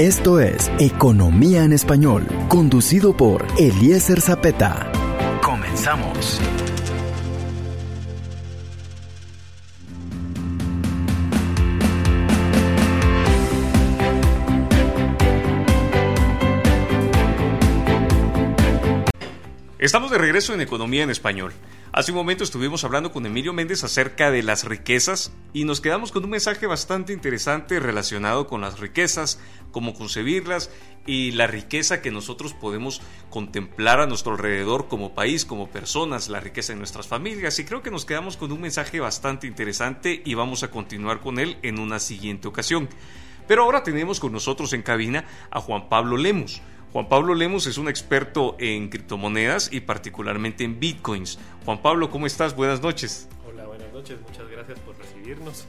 Esto es Economía en Español, conducido por Eliezer Zapeta. Comenzamos. Estamos de regreso en Economía en Español. Hace un momento estuvimos hablando con Emilio Méndez acerca de las riquezas y nos quedamos con un mensaje bastante interesante relacionado con las riquezas, cómo concebirlas y la riqueza que nosotros podemos contemplar a nuestro alrededor como país, como personas, la riqueza de nuestras familias. Y creo que nos quedamos con un mensaje bastante interesante y vamos a continuar con él en una siguiente ocasión. Pero ahora tenemos con nosotros en cabina a Juan Pablo Lemos. Juan Pablo Lemos es un experto en criptomonedas y particularmente en bitcoins. Juan Pablo, ¿cómo estás? Buenas noches. Hola, buenas noches. Muchas gracias por recibirnos.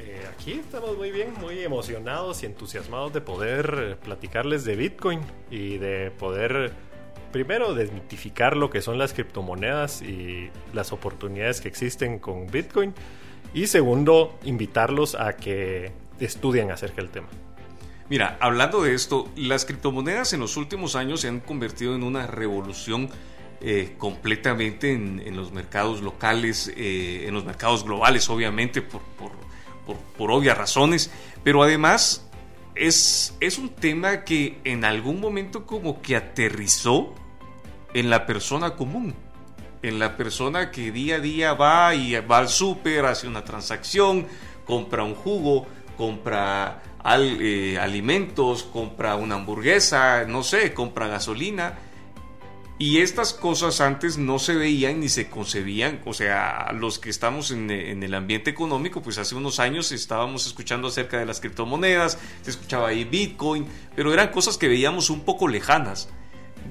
Eh, aquí estamos muy bien, muy emocionados y entusiasmados de poder platicarles de Bitcoin y de poder primero desmitificar lo que son las criptomonedas y las oportunidades que existen con Bitcoin y segundo invitarlos a que estudien acerca del tema. Mira, hablando de esto, las criptomonedas en los últimos años se han convertido en una revolución eh, completamente en, los mercados locales, eh, en los mercados globales, obviamente, por, por, obvias razones, pero además es, es un tema que en algún momento como que aterrizó en la persona común, en la persona que día a día va y va al súper, hace una transacción, compra un jugo, compra eh, alimentos, compra una hamburguesa, no sé, compra gasolina. Y estas cosas antes no se veían ni se concebían, o sea, los que estamos en, en, el ambiente económico, pues hace unos años estábamos escuchando acerca de las criptomonedas, se escuchaba ahí Bitcoin, pero eran cosas que veíamos un poco lejanas.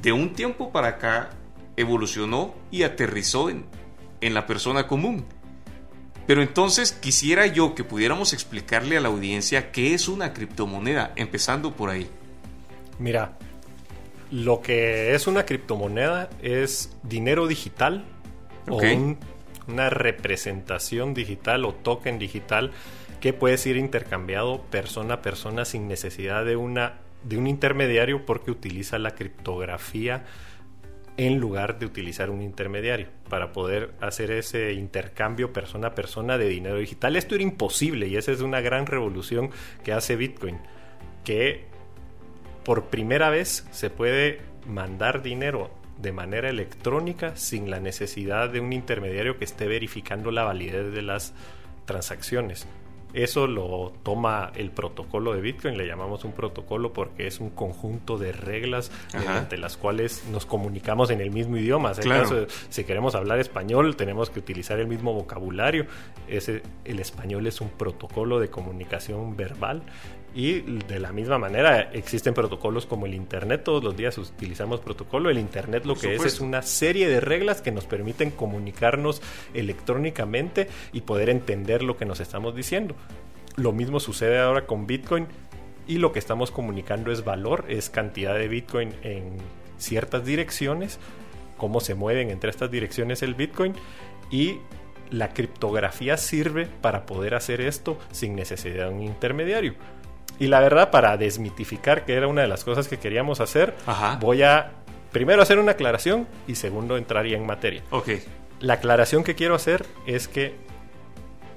De un tiempo para acá evolucionó y aterrizó en, en la persona común. Pero entonces quisiera yo que pudiéramos explicarle a la audiencia qué es una criptomoneda, empezando por ahí. Mira, lo que es una criptomoneda es dinero digital o una representación digital o token digital que puede ser intercambiado persona a persona sin necesidad de, una, de un intermediario porque utiliza la criptografía en lugar de utilizar un intermediario para poder hacer ese intercambio persona a persona de dinero digital. Esto era imposible y esa es una gran revolución que hace Bitcoin, que por primera vez se puede mandar dinero de manera electrónica sin la necesidad de un intermediario que esté verificando la validez de las transacciones. Eso lo toma el protocolo de Bitcoin, le llamamos un protocolo porque es un conjunto de reglas mediante las cuales nos comunicamos en el mismo idioma. si queremos hablar español, tenemos que utilizar el mismo vocabulario. Ese, el español es un protocolo de comunicación verbal y de la misma manera existen protocolos como el Internet, todos los días utilizamos protocolo. El Internet lo que es es una serie de reglas que nos permiten comunicarnos electrónicamente y poder entender lo que nos estamos diciendo. Lo mismo sucede ahora con Bitcoin y lo que estamos comunicando es valor, es cantidad de Bitcoin en ciertas direcciones, cómo se mueven entre estas direcciones el Bitcoin y la criptografía sirve para poder hacer esto sin necesidad de un intermediario. Y la verdad, para desmitificar, que era una de las cosas que queríamos hacer, voy a primero hacer una aclaración y segundo entraría en materia. Ok. La aclaración que quiero hacer es que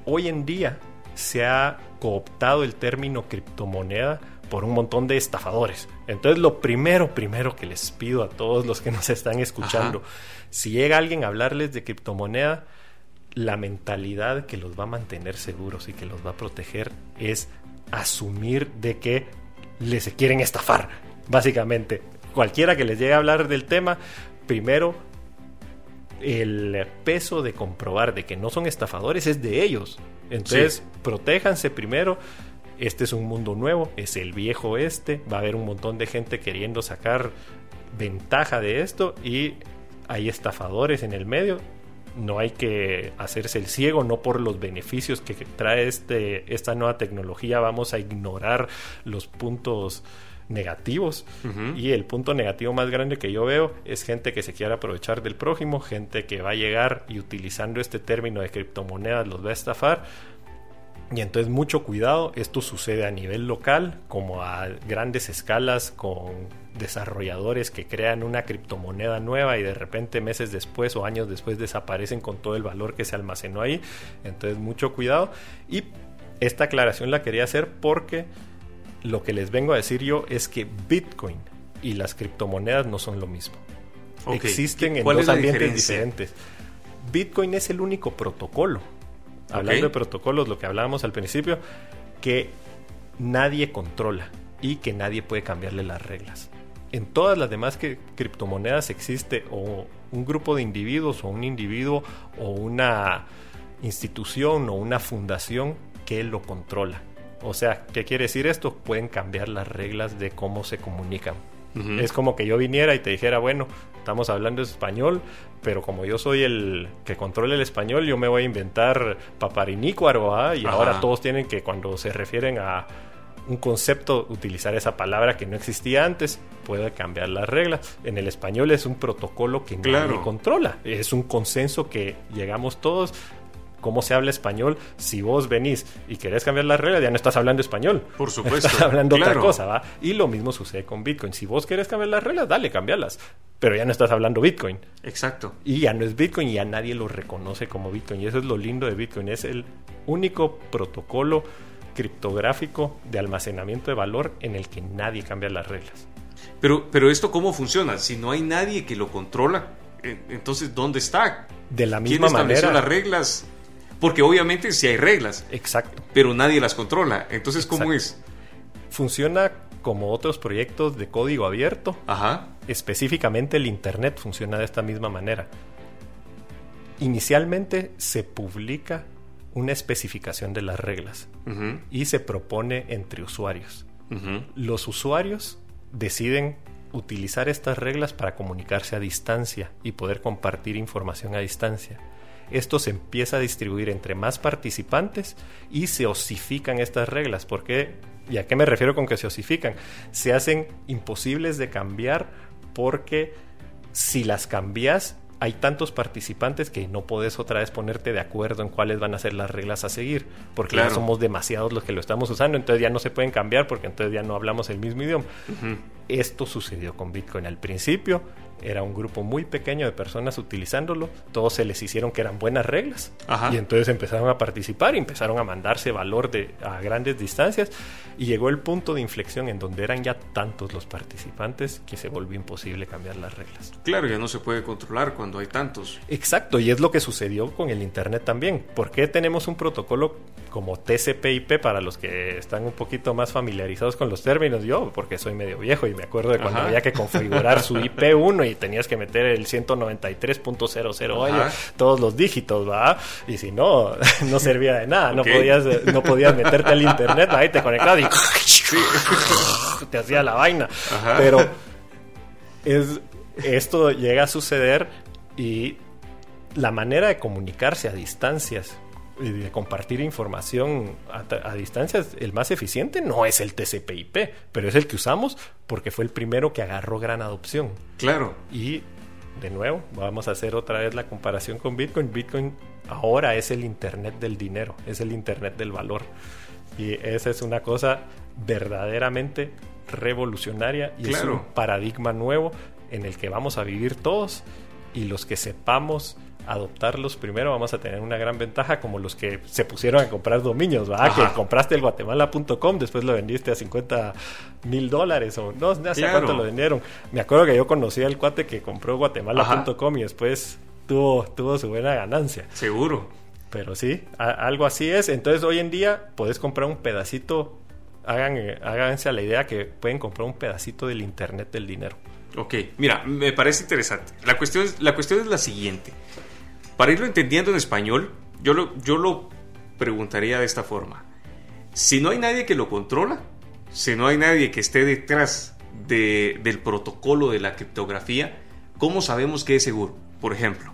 hoy en día se ha cooptado el término criptomoneda por un montón de estafadores. Entonces, lo primero, primero que les pido a todos los que nos están escuchando, si llega alguien a hablarles de criptomoneda, la mentalidad que los va a mantener seguros y que los va a proteger es asumir de que les quieren estafar, básicamente. Cualquiera que les llegue a hablar del tema, primero el peso de comprobar de que no son estafadores es de ellos. Entonces, protéjanse primero. Este es un mundo nuevo, es el viejo este, va a haber un montón de gente queriendo sacar ventaja de esto y hay estafadores en el medio no hay que hacerse el ciego, no por los beneficios que trae este, esta nueva tecnología vamos a ignorar los puntos negativos. Y el punto negativo más grande que yo veo es gente que se quiere aprovechar del prójimo, gente que va a llegar y utilizando este término de criptomonedas los va a estafar. Y entonces mucho cuidado, esto sucede a nivel local como a grandes escalas con desarrolladores que crean una criptomoneda nueva y de repente meses después o años después desaparecen con todo el valor que se almacenó ahí. Entonces mucho cuidado. Y esta aclaración la quería hacer porque lo que les vengo a decir yo es que Bitcoin y las criptomonedas no son lo mismo. Existen en dos ambientes diferentes. Bitcoin es el único protocolo hablando de protocolos, lo que hablábamos al principio, que nadie controla y que nadie puede cambiarle las reglas. En todas las demás que, criptomonedas existe o un grupo de individuos o un individuo o una institución o una fundación que lo controla. O sea, ¿qué quiere decir esto? Pueden cambiar las reglas de cómo se comunican. Es como que yo viniera y te dijera, bueno, estamos hablando español, pero como yo soy el que controla el español, yo me voy a inventar paparinícuaro, ¿ah? y ahora todos tienen que cuando se refieren a un concepto utilizar esa palabra que no existía antes, puede cambiar las reglas. En el español es un protocolo que nadie controla, es un consenso que llegamos todos cómo se habla español. Si vos venís y querés cambiar las reglas, ya no estás hablando español. Por supuesto. Estás hablando otra cosa, ¿va? Y lo mismo sucede con Bitcoin. Si vos querés cambiar las reglas, dale, cambiarlas. Pero ya no estás hablando Bitcoin. Exacto. Y ya no es Bitcoin y ya nadie lo reconoce como Bitcoin. Y eso es lo lindo de Bitcoin. Es el único protocolo criptográfico de almacenamiento de valor en el que nadie cambia las reglas. Pero, pero esto cómo funciona? Si no hay nadie que lo controla, entonces ¿dónde está? De la misma ¿Quién estableció las reglas? Porque obviamente sí hay reglas. Exacto. Pero nadie las controla. Entonces, ¿cómo es? Funciona como otros proyectos de código abierto. Ajá. Específicamente el Internet funciona de esta misma manera. Inicialmente se publica una especificación de las reglas y se propone entre usuarios. Los usuarios deciden utilizar estas reglas para comunicarse a distancia y poder compartir información a distancia esto se empieza a distribuir entre más participantes y se osifican estas reglas. ¿Por qué? ¿Y a qué me refiero con que se osifican? Se hacen imposibles de cambiar porque si las cambias hay tantos participantes que no puedes otra vez ponerte de acuerdo en cuáles van a ser las reglas a seguir, porque ya somos demasiados los que lo estamos usando, entonces ya no se pueden cambiar porque entonces ya no hablamos el mismo idioma. Esto sucedió con Bitcoin al principio, era un grupo muy pequeño de personas utilizándolo, todos se les hicieron que eran buenas reglas y entonces empezaron a participar y empezaron a mandarse valor de, a grandes distancias y llegó el punto de inflexión en donde eran ya tantos los participantes que se volvió imposible cambiar las reglas. Claro, ya no se puede controlar cuando hay tantos. Exacto, y es lo que sucedió con el Internet también. ¿Por qué tenemos un protocolo como TCP/IP para los que están un poquito más familiarizados con los términos? Yo, porque soy medio viejo y me acuerdo de cuando había que configurar su IP1 y tenías que meter el 193.00 todos los dígitos, ¿va? Y si no, no servía de nada, no podías no podías meterte al internet, ahí te conectabas y te hacía la vaina. Pero es esto llega a suceder y la manera de comunicarse a distancias y de compartir información a, distancias, el más eficiente no es el TCP/IP, pero es el que usamos porque fue el primero que agarró gran adopción. Claro. Y de nuevo, vamos a hacer otra vez la comparación con Bitcoin. Bitcoin ahora es el Internet del dinero, es el Internet del valor. Y esa es una cosa verdaderamente revolucionaria y es un paradigma nuevo en el que vamos a vivir todos y los que sepamos adoptarlos primero vamos a tener una gran ventaja como los que se pusieron a comprar dominios, ¿verdad? Que compraste el guatemala.com, después lo vendiste a 50 mil dólares o no, no sé cuánto lo vendieron. Me acuerdo que yo conocí al cuate que compró guatemala.com y después tuvo, tuvo su buena ganancia. Seguro. Pero sí, algo así es. Entonces hoy en día puedes comprar un pedacito, hagan, háganse a la idea que pueden comprar un pedacito del Internet del dinero. Ok, mira, me parece interesante. La cuestión es la, cuestión es la siguiente. Para irlo entendiendo en español, yo lo, yo lo preguntaría de esta forma. Si no hay nadie que lo controla, si no hay nadie que esté detrás del protocolo de la criptografía, ¿cómo sabemos que es seguro? Por ejemplo.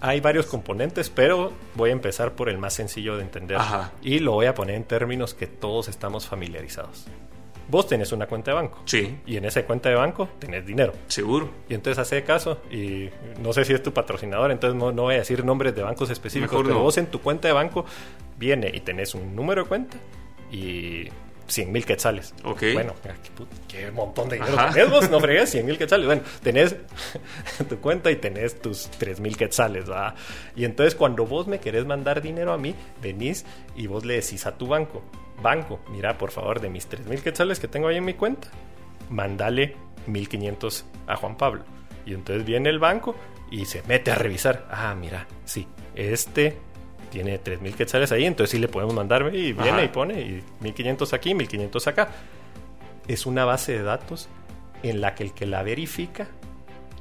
Hay varios componentes, pero voy a empezar por el más sencillo de entender. Y lo voy a poner en términos que todos estamos familiarizados. Vos tenés una cuenta de banco. Sí. Y en esa cuenta de banco tenés dinero. Seguro. Y entonces hace caso, y no sé si es tu patrocinador, entonces no, voy a decir nombres de bancos específicos, pero vos en tu cuenta de banco viene y tenés un número de cuenta y 100 mil quetzales. Ok. Bueno, qué, qué montón de dinero tenés vos, no fregues, 100 mil quetzales. Bueno, tenés tu cuenta y tenés tus 3 mil quetzales, ¿verdad? Y entonces cuando vos me querés mandar dinero a mí, venís y vos le decís a tu banco, banco, mira, por favor, de mis 3 mil quetzales que tengo ahí en mi cuenta, mandale 1500 a Juan Pablo. Y entonces viene el banco y se mete a revisar. Ah, mira, sí, este tiene 3000 quetzales ahí, entonces sí le podemos mandar y viene Ajá. y pone y 1500 aquí, 1500 acá. Es una base de datos en la que el que la verifica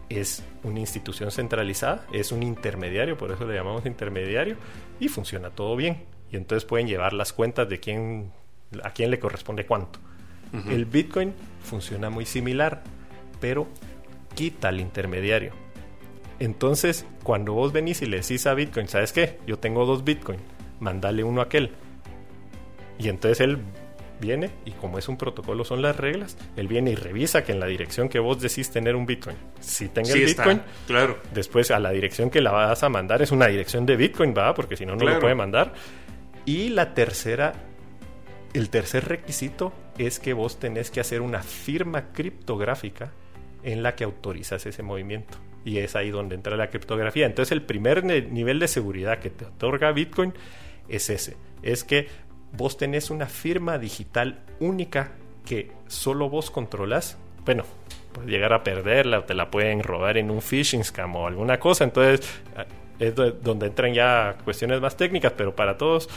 es una institución centralizada, es un intermediario, por eso le llamamos intermediario, y funciona todo bien. Y entonces pueden llevar las cuentas de quién, a quién le corresponde cuánto. El Bitcoin funciona muy similar, pero quita al intermediario. Entonces, cuando vos venís y le decís a Bitcoin, ¿sabes qué? Yo tengo dos Bitcoin, mandale uno a aquel. Y entonces él viene y como es un protocolo, son las reglas, él viene y revisa que en la dirección que vos decís tener un Bitcoin, si tenga Sí el está, Bitcoin, claro. después a la dirección que la vas a mandar es una dirección de Bitcoin, ¿va? Porque si no, no Claro. lo puede mandar. Y la tercera, el tercer requisito es que vos tenés que hacer una firma criptográfica en la que autorizas ese movimiento. Y es ahí donde entra la criptografía. Entonces el primer nivel de seguridad que te otorga Bitcoin es ese. Es que vos tenés una firma digital única que solo vos controlás. Bueno, puedes llegar a perderla o te la pueden robar en un phishing scam o alguna cosa. Entonces es do- donde entran ya cuestiones más técnicas, pero para todos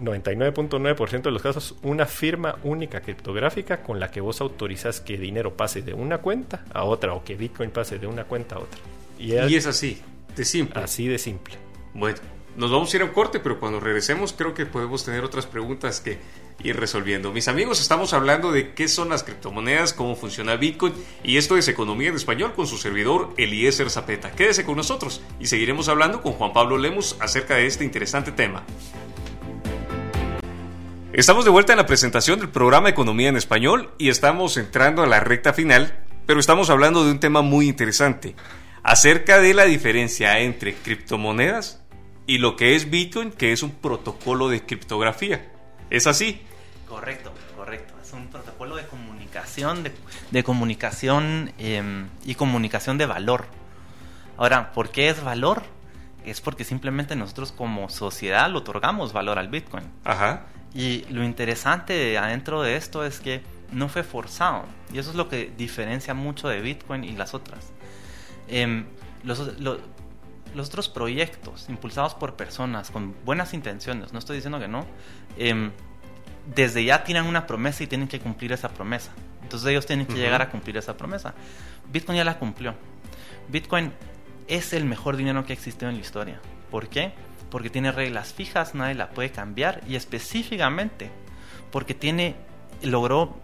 99.9% de los casos, una firma única criptográfica con la que vos autorizas que dinero pase de una cuenta a otra o que Bitcoin pase de una cuenta a otra. Y es, Y es así, de simple. así de simple. Bueno, nos vamos a ir a un corte, pero cuando regresemos creo que podemos tener otras preguntas que ir resolviendo. Mis amigos, estamos hablando de qué son las criptomonedas, cómo funciona Bitcoin y esto es Economía en Español con su servidor Eliezer Zapeta. Quédese con nosotros y seguiremos hablando con Juan Pablo Lemus acerca de este interesante tema. Estamos de vuelta en la presentación del programa Economía en Español y estamos entrando a la recta final, pero estamos hablando de un tema muy interesante, acerca de la diferencia entre criptomonedas y lo que es Bitcoin, que es un protocolo de criptografía. ¿Es así? Correcto, correcto. Es un protocolo de comunicación, de, de comunicación eh, y comunicación de valor. Ahora, ¿por qué es valor? Es porque simplemente nosotros como sociedad le otorgamos valor al Bitcoin. Ajá. Y lo interesante de adentro de esto es que no fue forzado. Y eso es lo que diferencia mucho de Bitcoin y las otras. Em, los, lo- los otros proyectos impulsados por personas con buenas intenciones, no estoy diciendo que no, em, desde ya tienen una promesa y tienen que cumplir esa promesa. Entonces ellos tienen que llegar a cumplir esa promesa. Bitcoin ya la cumplió. Bitcoin es el mejor dinero que ha existido en la historia. ¿Por qué? Porque tiene reglas fijas, nadie la puede cambiar y específicamente porque tiene logró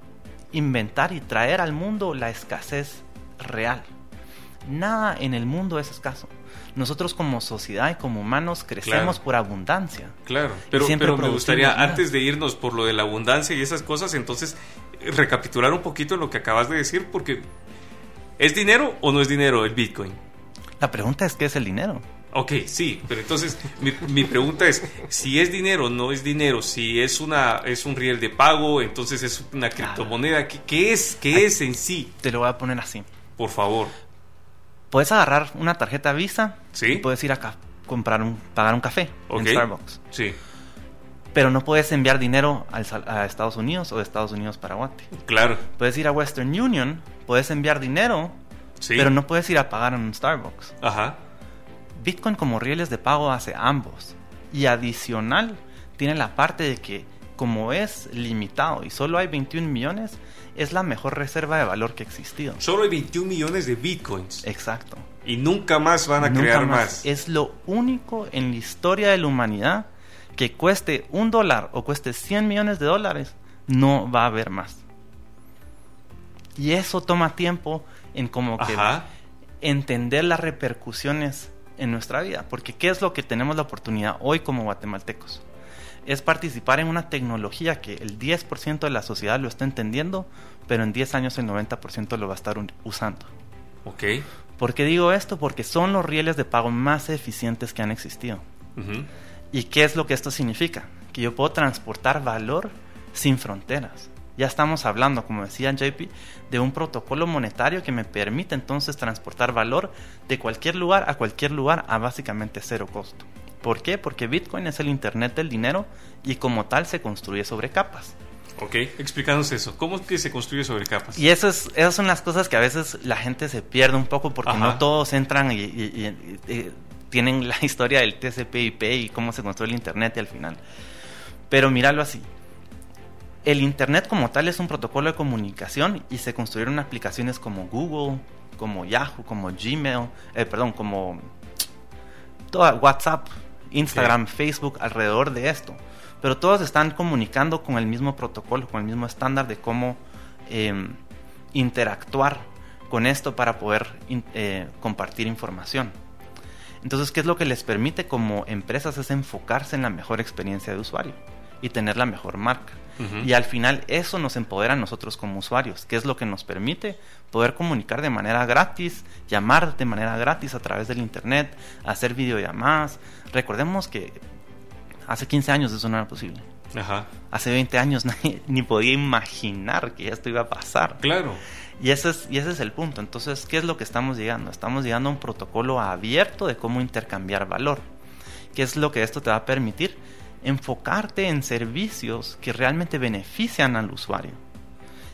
inventar y traer al mundo la escasez real. Nada en el mundo es escaso. Nosotros como sociedad y como humanos crecemos Claro. por abundancia. Claro, pero, me gustaría, antes de irnos por lo de la abundancia y esas cosas, entonces eh, recapitular un poquito lo que acabas de decir, porque ¿es dinero o no es dinero el Bitcoin? La pregunta es qué es el dinero. Ok, sí, pero entonces mi, mi pregunta es, si es dinero, no es dinero, si es una es un riel de pago, entonces es una criptomoneda, ¿qué, qué es? ¿Qué es en sí? Te lo voy a poner así. Por favor. Puedes agarrar una tarjeta Visa Sí. y puedes ir a comprar un, pagar un café Ok. en Starbucks. Sí, Pero no puedes enviar dinero al a Estados Unidos o de Estados Unidos para Guate. claro. Puedes ir a Western Union, puedes enviar dinero, Sí. pero no puedes ir a pagar en un Starbucks. Ajá. Bitcoin como rieles de pago hace ambos. Y adicional, tiene la parte de que como es limitado y solo hay 21 millones, es la mejor reserva de valor que ha existido. Solo hay 21 millones de Bitcoins Exacto. y nunca más van a Nunca crear más. Es lo único en la historia de la humanidad que cueste un dólar o cueste 100 millones de dólares, no va a haber más. Y eso toma tiempo en como que Ajá. entender las repercusiones en nuestra vida. Porque ¿qué es lo que tenemos la oportunidad hoy como guatemaltecos? Es participar en una tecnología que el 10% de la sociedad lo está entendiendo, pero en 10 años el 90% lo va a estar usando. Ok. ¿Por qué digo esto? Porque son los rieles de pago más eficientes que han existido. ¿Y qué es lo que esto significa? Que yo puedo transportar valor sin fronteras. Ya estamos hablando, como decía JP, de un protocolo monetario que me permite entonces transportar valor de cualquier lugar a cualquier lugar a básicamente cero costo. ¿Por qué? Porque Bitcoin es el Internet del dinero y como tal se construye sobre capas. Ok, explícanos eso. ¿Cómo es que se construye sobre capas? Y eso es, esas son las cosas que a veces la gente se pierde un poco porque no todos entran y, tienen la historia del TCP/IP y cómo se construye el Internet y al final. Pero míralo así el Internet como tal es un protocolo de comunicación y se construyeron aplicaciones como Google, como Yahoo, como Gmail, eh, perdón, como toda WhatsApp, Instagram, Facebook alrededor de esto. Pero todos están comunicando con el mismo protocolo, con el mismo estándar de cómo em, interactuar con esto para poder eh, compartir información. Entonces, ¿qué es lo que les permite como empresas? Es enfocarse en la mejor experiencia de usuario y tener la mejor marca. Y al final eso nos empodera a nosotros como usuarios, que es lo que nos permite poder comunicar de manera gratis, llamar de manera gratis a través del Internet, hacer videollamadas. Recordemos que hace 15 años eso no era posible. Hace 20 años nadie ni podía imaginar que esto iba a pasar. Claro. Y ese, es, y ese es el punto. Entonces, ¿qué es lo que estamos llegando? Estamos llegando a un protocolo abierto de cómo intercambiar valor. ¿Qué es lo que esto te va a permitir? Enfocarte en servicios que realmente benefician al usuario.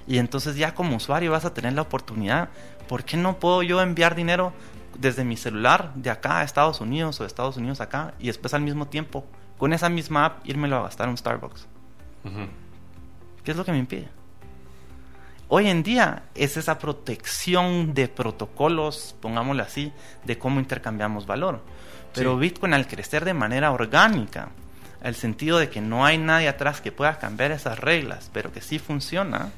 Y entonces ya como usuario vas a tener la oportunidad, ¿por qué no puedo yo enviar dinero desde mi celular de acá a Estados Unidos o de Estados Unidos acá y después al mismo tiempo con esa misma app írmelo a gastar en un Starbucks? ¿Qué es lo que me impide? Hoy en día es esa protección de protocolos, pongámoslo así, de cómo intercambiamos valor. Pero Bitcoin al crecer de manera orgánica, el sentido de que no hay nadie atrás que pueda cambiar esas reglas, pero que sí funciona,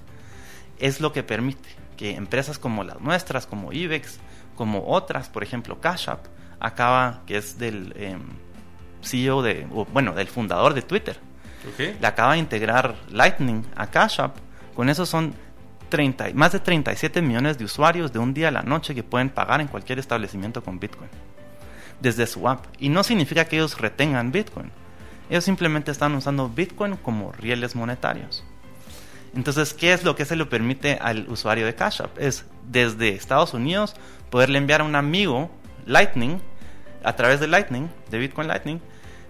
es lo que permite que empresas como las nuestras, como IBEX, como otras, por ejemplo Cash App, acaba, que es del em, CEO de, bueno, del fundador de Twitter, le acaba de integrar Lightning a Cash App, con eso son 30, más de 37 millones de usuarios de un día a la noche que pueden pagar en cualquier establecimiento con Bitcoin desde su app. Y no significa que ellos retengan Bitcoin, ellos simplemente están usando Bitcoin como rieles monetarios. Entonces, ¿qué es lo que se le permite al usuario de Cash App? Es desde Estados Unidos poderle enviar a un amigo Lightning, a través de Lightning, de Bitcoin Lightning,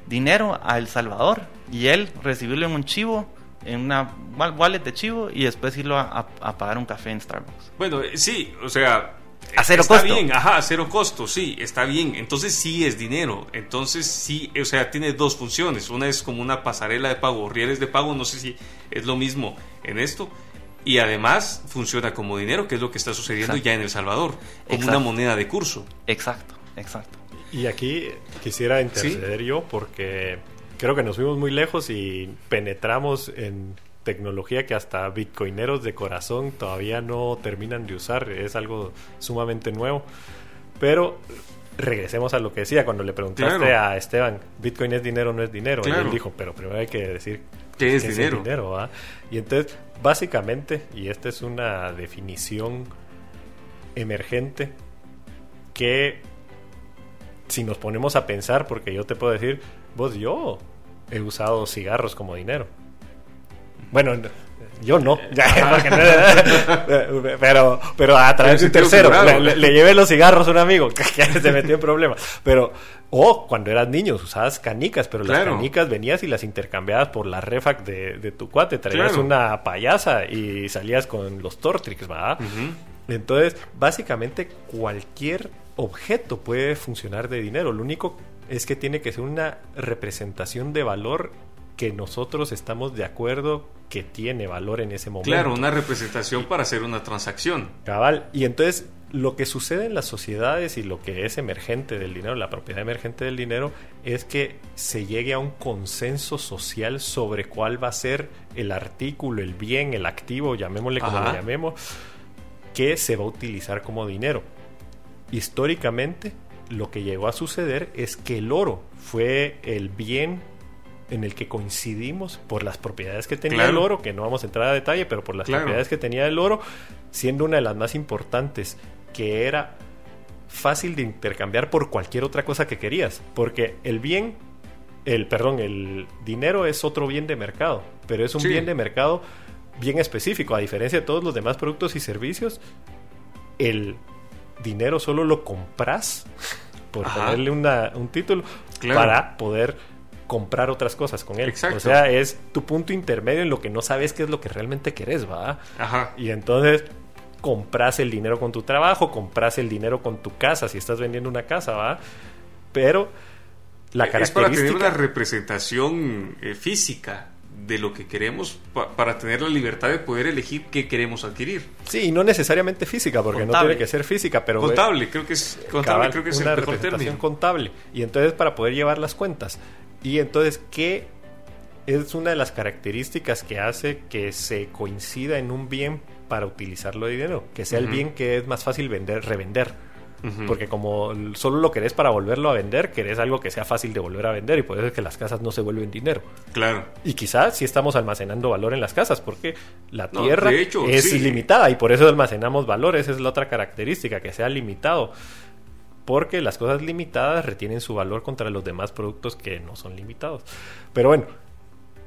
dinero a El Salvador y él recibirlo en un chivo, en una wallet de chivo y después irlo a, a pagar un café en Starbucks. Bueno, sí, o sea, a cero está costo. bien, ajá, a cero costo, sí, está bien. Entonces sí es dinero. Entonces sí, o sea, tiene dos funciones. Una es como una pasarela de pago, rieles de pago, no sé si es lo mismo en esto. Y además funciona como dinero, que es lo que está sucediendo ya en El Salvador, como una moneda de curso. Exacto, exacto. Y aquí quisiera interceder yo porque creo que nos fuimos muy lejos y penetramos en tecnología que hasta bitcoineros de corazón todavía no terminan de usar, es algo sumamente nuevo. Pero regresemos a lo que decía cuando le preguntaste a Esteban, Bitcoin es dinero o no es dinero. Y él dijo, pero primero hay que decir qué es dinero. y entonces, básicamente, y esta es una definición emergente, que si nos ponemos a pensar, porque yo te puedo decir, vos, yo he usado cigarros como dinero. Bueno, yo no, pero, pero a través de un tercero. Le, llevé los cigarros a un amigo que se metió en problemas. Pero, o cuando eras niño usabas canicas, pero las canicas venías y las intercambiabas por la refac de, tu cuate. Traías una payasa y salías con los Tortrix, ¿verdad? Entonces, básicamente cualquier objeto puede funcionar de dinero. Lo único es que tiene que ser una representación de valor que nosotros estamos de acuerdo que tiene valor en ese momento. Claro, una representación para hacer una transacción. Cabal. Y entonces lo que sucede en las sociedades y lo que es emergente del dinero, la propiedad emergente del dinero, es que se llegue a un consenso social sobre cuál va a ser el artículo, el bien, el activo, llamémosle como lo llamemos, que se va a utilizar como dinero. Históricamente, lo que llegó a suceder es que el oro fue el bien en el que coincidimos por las propiedades que tenía el oro, que no vamos a entrar a detalle, pero por las propiedades que tenía el oro, siendo una de las más importantes, que era fácil de intercambiar por cualquier otra cosa que querías, porque el bien el, perdón, el dinero es otro bien de mercado, pero es un bien de mercado bien específico. A diferencia de todos los demás productos y servicios, el dinero solo lo compras, por ponerle un título, para poder comprar otras cosas con él. O sea, es tu punto intermedio en lo que no sabes qué es lo que realmente querés, ¿va? Y entonces compras el dinero con tu trabajo, compras el dinero con tu casa, si estás vendiendo una casa, ¿va? Pero la característica... Es para tener una representación eh, física de lo que queremos para tener la libertad de poder elegir qué queremos adquirir. Sí, y no necesariamente física, porque no tiene que ser física, pero... Contable, creo que es, contable, creo que es una representación contable. Y entonces para poder llevar las cuentas. Y entonces, ¿qué es una de las características que hace que se coincida en un bien para utilizarlo de dinero? Que sea el bien que es más fácil vender, revender. Porque como solo lo querés para volverlo a vender, querés algo que sea fácil de volver a vender y por eso es que las casas no se vuelven dinero. Claro. Y quizás sí estamos almacenando valor en las casas porque la tierra es ilimitada y por eso almacenamos valor. Esa es la otra característica, que sea limitado. Porque las cosas limitadas retienen su valor contra los demás productos que no son limitados. Pero bueno,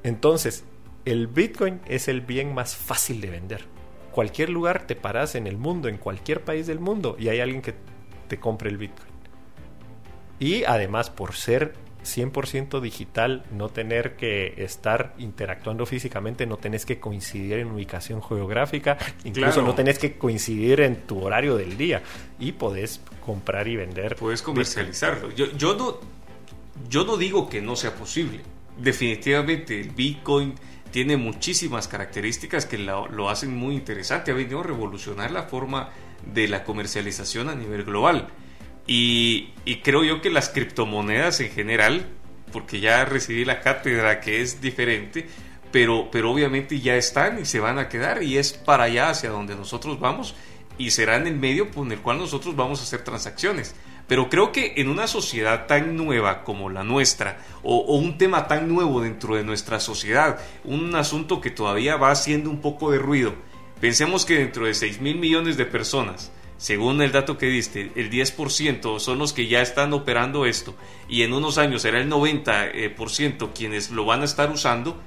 entonces, el Bitcoin es el bien más fácil de vender. Cualquier lugar te paras en el mundo, en cualquier país del mundo, y hay alguien que te compre el Bitcoin. Y además, por ser 100% digital, no tener que estar interactuando físicamente, no tenés que coincidir en ubicación geográfica, incluso no tenés que coincidir en tu horario del día y podés comprar y vender. Puedes comercializarlo. Yo, yo, no, yo no digo que no sea posible. Definitivamente el Bitcoin tiene muchísimas características que lo, lo hacen muy interesante. Ha venido a revolucionar la forma de la comercialización a nivel global. Y, creo yo que las criptomonedas en general, porque ya recibí la cátedra que es diferente, pero, pero obviamente ya están y se van a quedar y es para allá hacia donde nosotros vamos y será en el medio con el cual nosotros vamos a hacer transacciones. Pero creo que en una sociedad tan nueva como la nuestra, o, o, un tema tan nuevo dentro de nuestra sociedad, un asunto que todavía va haciendo un poco de ruido, Pensemos que dentro de 6 mil millones de personas, según el dato que diste, el 10% son los que ya están operando esto y en unos años será el 90% quienes lo van a estar usando,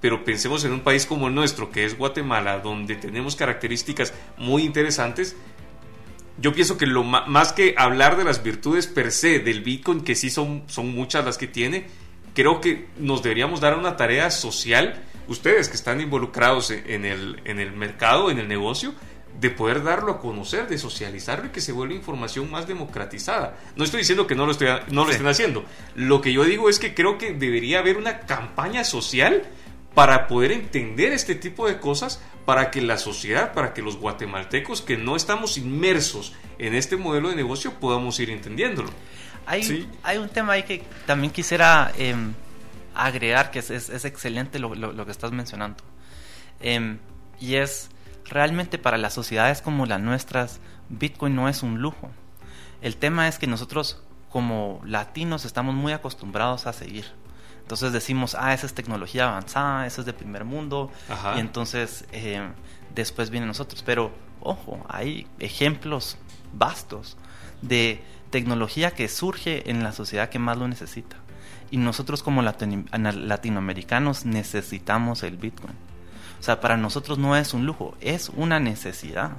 pero pensemos en un país como el nuestro, que es Guatemala, donde tenemos características muy interesantes. Yo pienso que lo más que hablar de las virtudes per se del Bitcoin, que sí son, son muchas las que tiene, creo que nos deberíamos dar una tarea social ustedes que están involucrados en el, en el mercado, en el negocio, de poder darlo a conocer, de socializarlo y que se vuelva información más democratizada. No estoy diciendo que no lo, estoy, no lo estén haciendo. Lo que yo digo es que creo que debería haber una campaña social para poder entender este tipo de cosas, para que la sociedad, para que los guatemaltecos que no estamos inmersos en este modelo de negocio podamos ir entendiéndolo. Hay, hay un tema ahí que también quisiera em, agregar que es, es, excelente lo, lo, que estás mencionando. Em, y es realmente para las sociedades como las nuestras, Bitcoin no es un lujo. El tema es que nosotros como latinos estamos muy acostumbrados a seguir. Entonces decimos, ah, esa es tecnología avanzada, eso es de primer mundo, y entonces em, después vienen nosotros. Pero, ojo, hay ejemplos vastos de tecnología que surge en la sociedad que más lo necesita. Y nosotros como latinoamericanos necesitamos el Bitcoin. O sea, para nosotros no es un lujo, es una necesidad.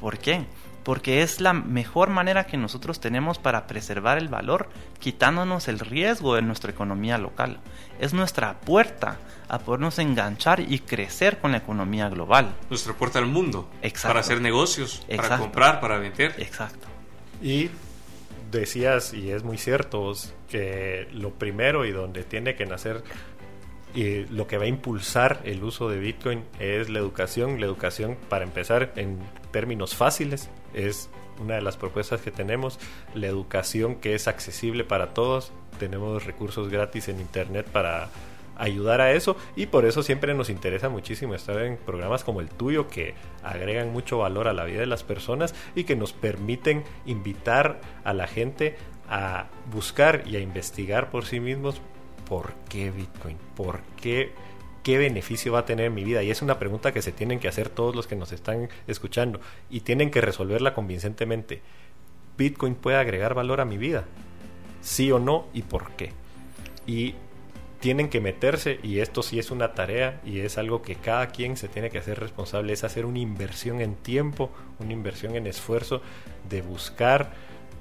¿Por qué? Porque es la mejor manera que nosotros tenemos para preservar el valor, quitándonos el riesgo de nuestra economía local. Es nuestra puerta a podernos enganchar y crecer con la economía global. Nuestra puerta al mundo. Exacto. Para hacer negocios, para comprar, para vender. Exacto. Y decías, y es muy cierto, que lo primero y donde tiene que nacer y lo que va a impulsar el uso de Bitcoin es la educación. La educación, para empezar, en términos fáciles, es una de las propuestas que tenemos. La educación que es accesible para todos. Tenemos recursos gratis en Internet para ayudar a eso y por eso siempre nos interesa muchísimo estar en programas como el tuyo que agregan mucho valor a la vida de las personas y que nos permiten invitar a la gente a buscar y a investigar por sí mismos por qué Bitcoin, por qué qué beneficio va a tener en mi vida y es una pregunta que se tienen que hacer todos los que nos están escuchando y tienen que resolverla convincentemente. Bitcoin puede agregar valor a mi vida, sí o no y por qué. y tienen que meterse y esto sí es una tarea y es algo que cada quien se tiene que hacer responsable, es hacer una inversión en tiempo, una inversión en esfuerzo de buscar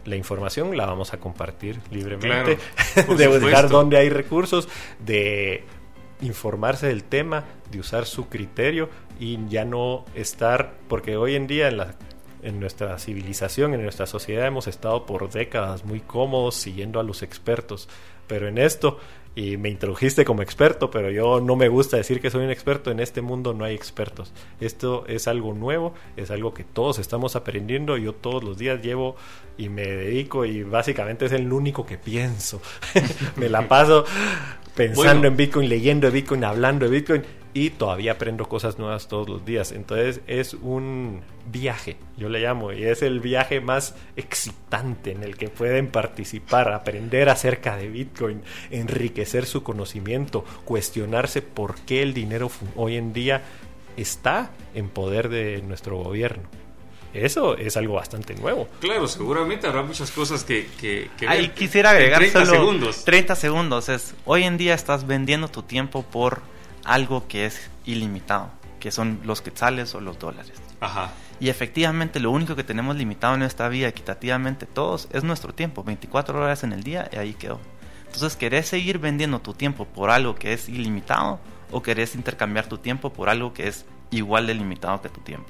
la información, la vamos a compartir libremente, de buscar dónde hay recursos, de informarse del tema, de usar su criterio y ya no estar, porque hoy en día en la en nuestra civilización, en nuestra sociedad hemos estado por décadas muy cómodos siguiendo a los expertos, pero en esto y me introdujiste como experto, pero yo no me gusta decir que soy un experto. En este mundo no hay expertos. Esto es algo nuevo, es algo que todos estamos aprendiendo. Yo todos los días llevo y me dedico y básicamente es el único que pienso. me la paso pensando en Bitcoin, leyendo de Bitcoin, hablando de Bitcoin y todavía aprendo cosas nuevas todos los días. Entonces es un viaje, yo le llamo, y es el viaje más excitante en el que pueden participar, aprender acerca de Bitcoin, enriquecer su conocimiento, cuestionarse por qué el dinero hoy en día está en poder de nuestro gobierno. Eso es algo bastante nuevo. Claro, seguramente habrá muchas cosas que... que, Ahí quisiera agregar 30 segundos. 30 segundos. Es, hoy en día estás vendiendo tu tiempo por algo que es ilimitado, que son los quetzales o los dólares. Ajá. Y efectivamente lo único que tenemos limitado en esta vida equitativamente todos es nuestro tiempo, 24 horas en el día y ahí quedó. Entonces, ¿querés seguir vendiendo tu tiempo por algo que es ilimitado o querés intercambiar tu tiempo por algo que es igual de limitado que tu tiempo?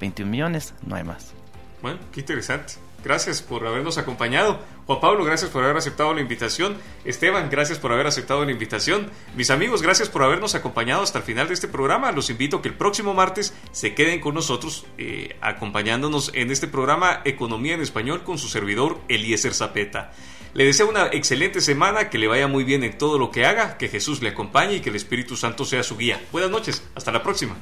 21 millones, no hay más. Bueno, qué interesante. Gracias por habernos acompañado. Juan Pablo, gracias por haber aceptado la invitación. Esteban, gracias por haber aceptado la invitación. Mis amigos, gracias por habernos acompañado hasta el final de este programa. Los invito a que el próximo martes se queden con nosotros eh, acompañándonos en este programa Economía en Español con su servidor Eliezer Zapeta. Le deseo una excelente semana, que le vaya muy bien en todo lo que haga, que Jesús le acompañe y que el Espíritu Santo sea su guía. Buenas noches, hasta la próxima.